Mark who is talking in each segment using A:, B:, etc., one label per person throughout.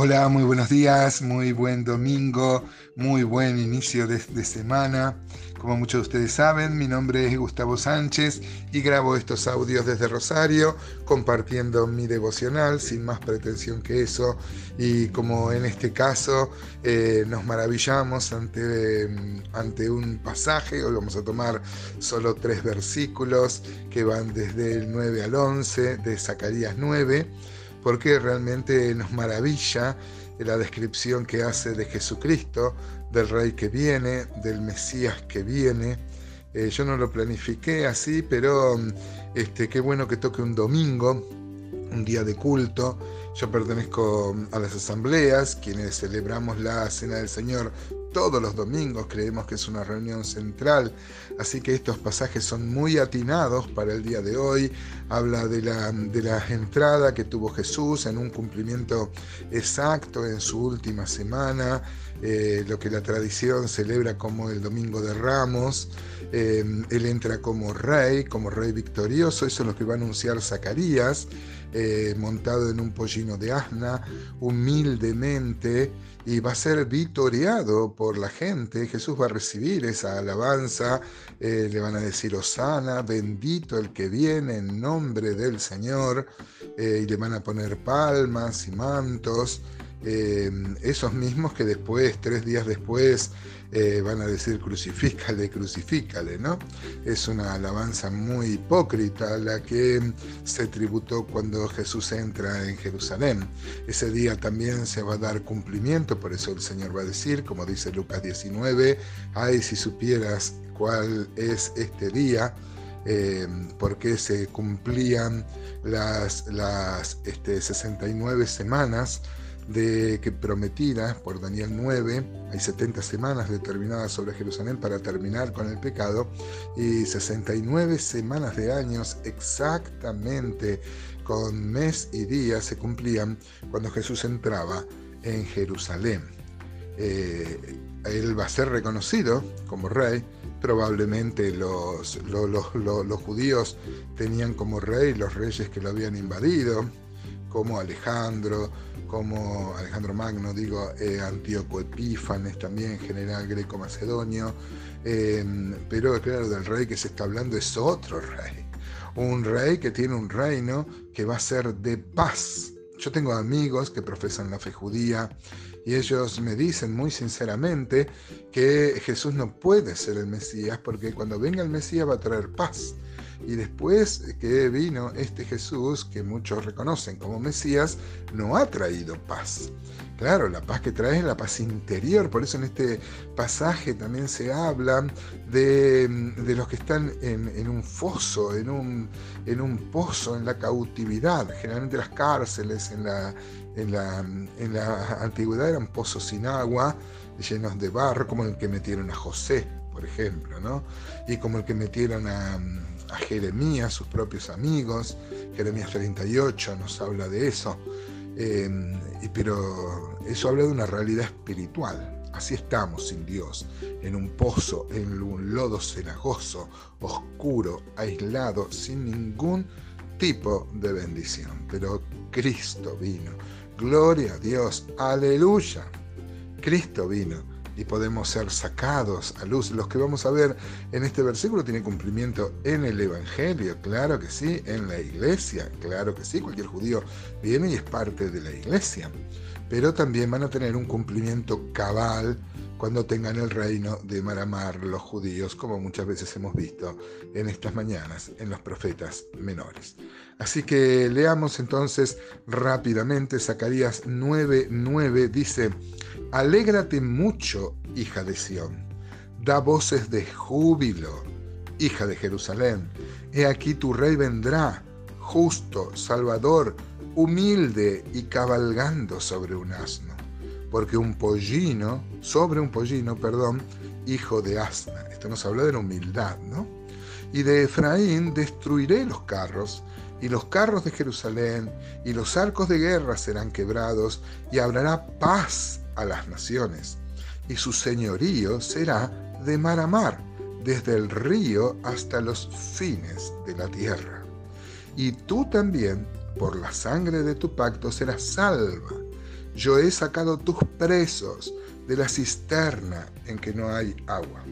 A: Hola, muy buenos días, muy buen domingo, muy buen inicio de, semana. Como muchos de ustedes saben, mi nombre es Gustavo Sánchez y grabo estos audios desde Rosario, compartiendo mi devocional sin más pretensión que eso. Y como en este caso eh, nos maravillamos ante, ante un pasaje, hoy vamos a tomar solo tres versículos que van desde el 9 al 11 de Zacarías 9 porque realmente nos maravilla la descripción que hace de Jesucristo, del Rey que viene, del Mesías que viene. Eh, yo no lo planifiqué así, pero este, qué bueno que toque un domingo, un día de culto. Yo pertenezco a las asambleas, quienes celebramos la Cena del Señor todos los domingos, creemos que es una reunión central, así que estos pasajes son muy atinados para el día de hoy. Habla de la, de entrada que tuvo Jesús en un cumplimiento exacto en su última semana, eh, lo que la tradición celebra como el Domingo de Ramos. Eh, él entra como rey, como rey victorioso, eso es lo que va a anunciar Zacarías. Eh, montado en un pollino de asna, humildemente, y va a ser vitoreado por la gente. Jesús va a recibir esa alabanza, eh, le van a decir Osana, bendito el que viene en nombre del Señor, eh, y le van a poner palmas y mantos. Esos mismos que después, tres días después, eh, van a decir crucifícale, crucifícale, ¿no? Es una alabanza muy hipócrita la que se tributó cuando Jesús entra en Jerusalén. Ese día también se va a dar cumplimiento, por eso el Señor va a decir, como dice Lucas 19, ay si supieras cuál es este día, eh, porque se cumplían las, las este, 69 semanas de que prometida por Daniel 9, hay 70 semanas determinadas sobre Jerusalén para terminar con el pecado y 69 semanas de años exactamente con mes y día se cumplían cuando Jesús entraba en Jerusalén. Eh, él va a ser reconocido como rey, probablemente los, los judíos tenían como rey los reyes que lo habían invadido, como Alejandro, como Alejandro Magno, digo, eh, Antíoco Epífanes también, general greco-macedonio, em, pero claro, del rey que se está hablando es otro rey, un rey que tiene un reino que va a ser de paz. Yo tengo amigos que profesan la fe judía y ellos me dicen muy sinceramente que Jesús no puede ser el Mesías porque cuando venga el Mesías va a traer paz. Y después que vino este Jesús, que muchos reconocen como Mesías, no ha traído paz. Claro, la paz que trae es la paz interior, por eso en este pasaje también se habla de, los que están en, un foso, en un, en un pozo, en la cautividad. Generalmente las cárceles en la, en la, en la antigüedad eran pozos sin agua, llenos de barro, como el que metieron a José, por ejemplo, ¿no? Y como el que metieron a, a Jeremías, sus propios amigos. Jeremías 38 nos habla de eso. Em, pero eso habla de una realidad espiritual. Así estamos sin Dios, en un pozo, en un lodo cenagoso, oscuro, aislado, sin ningún tipo de bendición. Pero Cristo vino. Gloria a Dios. Aleluya. Cristo vino y podemos ser sacados a luz. Los que vamos a ver en este versículo tienen cumplimiento en el Evangelio, claro que sí, en la iglesia, claro que sí, cualquier judío viene y es parte de la iglesia, pero también van a tener un cumplimiento cabal cuando tengan el reino de Maramar los judíos, como muchas veces hemos visto en estas mañanas en los profetas menores. Así que leamos entonces rápidamente Zacarías 9:9 dice, Alégrate mucho, hija de Sión, da voces de júbilo, hija de Jerusalén. He aquí tu rey vendrá, justo, salvador, humilde y cabalgando sobre un asno porque un pollino, sobre un pollino, perdón, hijo de asna. Esto nos habla de la humildad, ¿no? Y de Efraín destruiré los carros, y los carros de Jerusalén, y los arcos de guerra serán quebrados, y habrá paz a las naciones. Y su señorío será de mar a mar, desde el río hasta los fines de la tierra. Y tú también, por la sangre de tu pacto, serás salva yo he sacado tus presos de la cisterna en que no hay agua.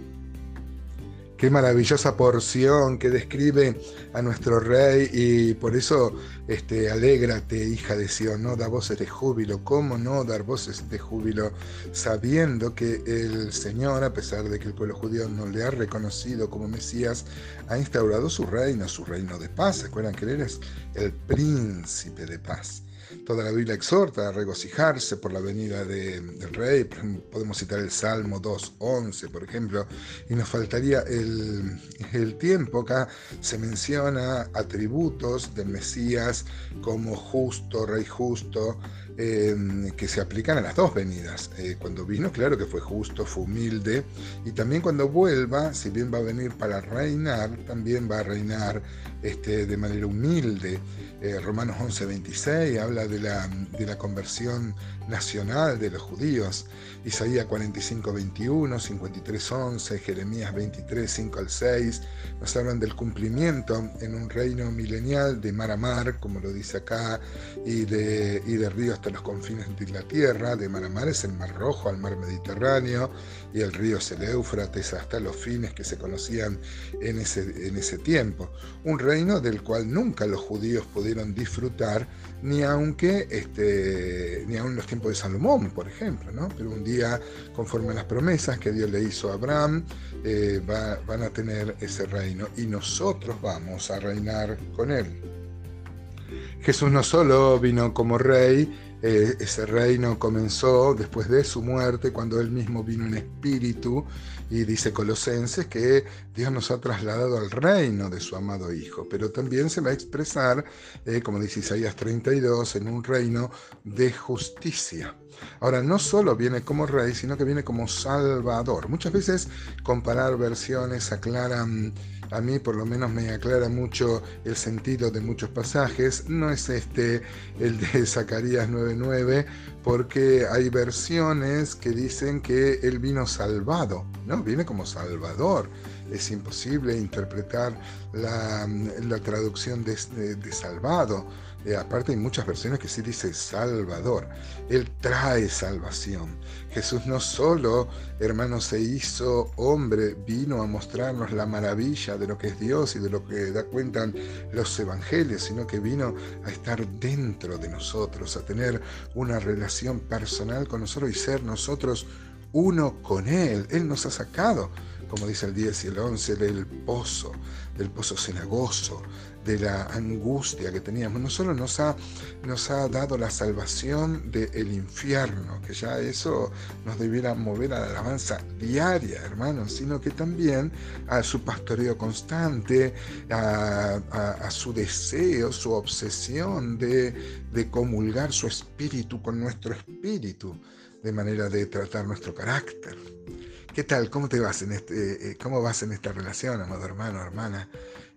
A: Qué maravillosa porción que describe a nuestro rey y por eso este, alégrate, hija de Sion, no da voces de júbilo. ¿Cómo no dar voces de júbilo sabiendo que el Señor, a pesar de que el pueblo judío no le ha reconocido como Mesías, ha instaurado su reino, su reino de paz? ¿Se acuerdan que Él es el príncipe de paz? Toda la Biblia exhorta a regocijarse por la venida del Rey. Podemos citar el Salmo 2.11, por ejemplo, y nos faltaría el, tiempo. Acá se menciona atributos del Mesías como justo, Rey justo, Em, que se aplican a las dos venidas. Eh, cuando vino, claro que fue justo, fue humilde, y también cuando vuelva, si bien va a venir para reinar, también va a reinar este, de manera humilde. Eh, Romanos 11:26 habla de la, de la conversión nacional de los judíos. Isaías 45:21, 53:11, Jeremías 23, 5 al 6, nos hablan del cumplimiento en un reino milenial de mar a mar, como lo dice acá, y de, y de ríos los confines de la tierra, de mar a mar es el Mar Rojo al Mar Mediterráneo, y el río es hasta los fines que se conocían en ese, en ese tiempo. Un reino del cual nunca los judíos pudieron disfrutar, ni este, ni en los tiempos de Salomón, por ejemplo, ¿no? Pero un día, conforme a las promesas que Dios le hizo a Abraham, eh, van a tener ese reino y nosotros vamos a reinar con él. Jesús no solo vino como rey, eh, ese reino comenzó después de su muerte, cuando él mismo vino en espíritu, y dice Colosenses que Dios nos ha trasladado al reino de su amado Hijo, pero también se va a expresar, eh, como dice Isaías 32, en un reino de justicia. Ahora, no solo viene como rey, sino que viene como salvador. Muchas veces comparar versiones aclaran a mí por lo menos me aclara mucho el sentido de muchos pasajes. No es este el de Zacarías 9:9, porque hay versiones que dicen que él vino salvado, ¿no? Viene como salvador. Es imposible interpretar la, traducción de salvado eh, aparte hay muchas versiones que sí dice Salvador. Él trae salvación. Jesús no solo, hermano, se hizo hombre, vino a mostrarnos la maravilla de lo que es Dios y de lo que da cuenta los evangelios, sino que vino a estar dentro de nosotros, a tener una relación personal con nosotros y ser nosotros uno con Él. Él nos ha sacado, como dice el 10 y el 11, del pozo, del pozo cenagoso, de la angustia que teníamos. No solo nos ha, nos ha dado la salvación del infierno, que ya eso nos debiera mover a la alabanza diaria, hermanos, sino que también a su pastoreo constante, a, su deseo, su obsesión de, de comulgar su espíritu con nuestro espíritu, de manera de tratar nuestro carácter. ¿Qué tal? ¿Cómo te vas en este, eh, cómo vas en esta relación, amado hermano, hermana?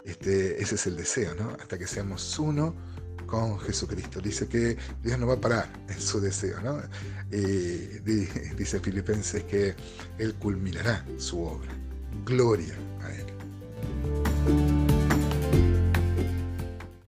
A: Este, ese es el deseo, ¿no? Hasta que seamos uno con Jesucristo. Dice que Dios no va a parar en su deseo, ¿no? dice Filipenses que Él culminará su obra. Gloria a Él.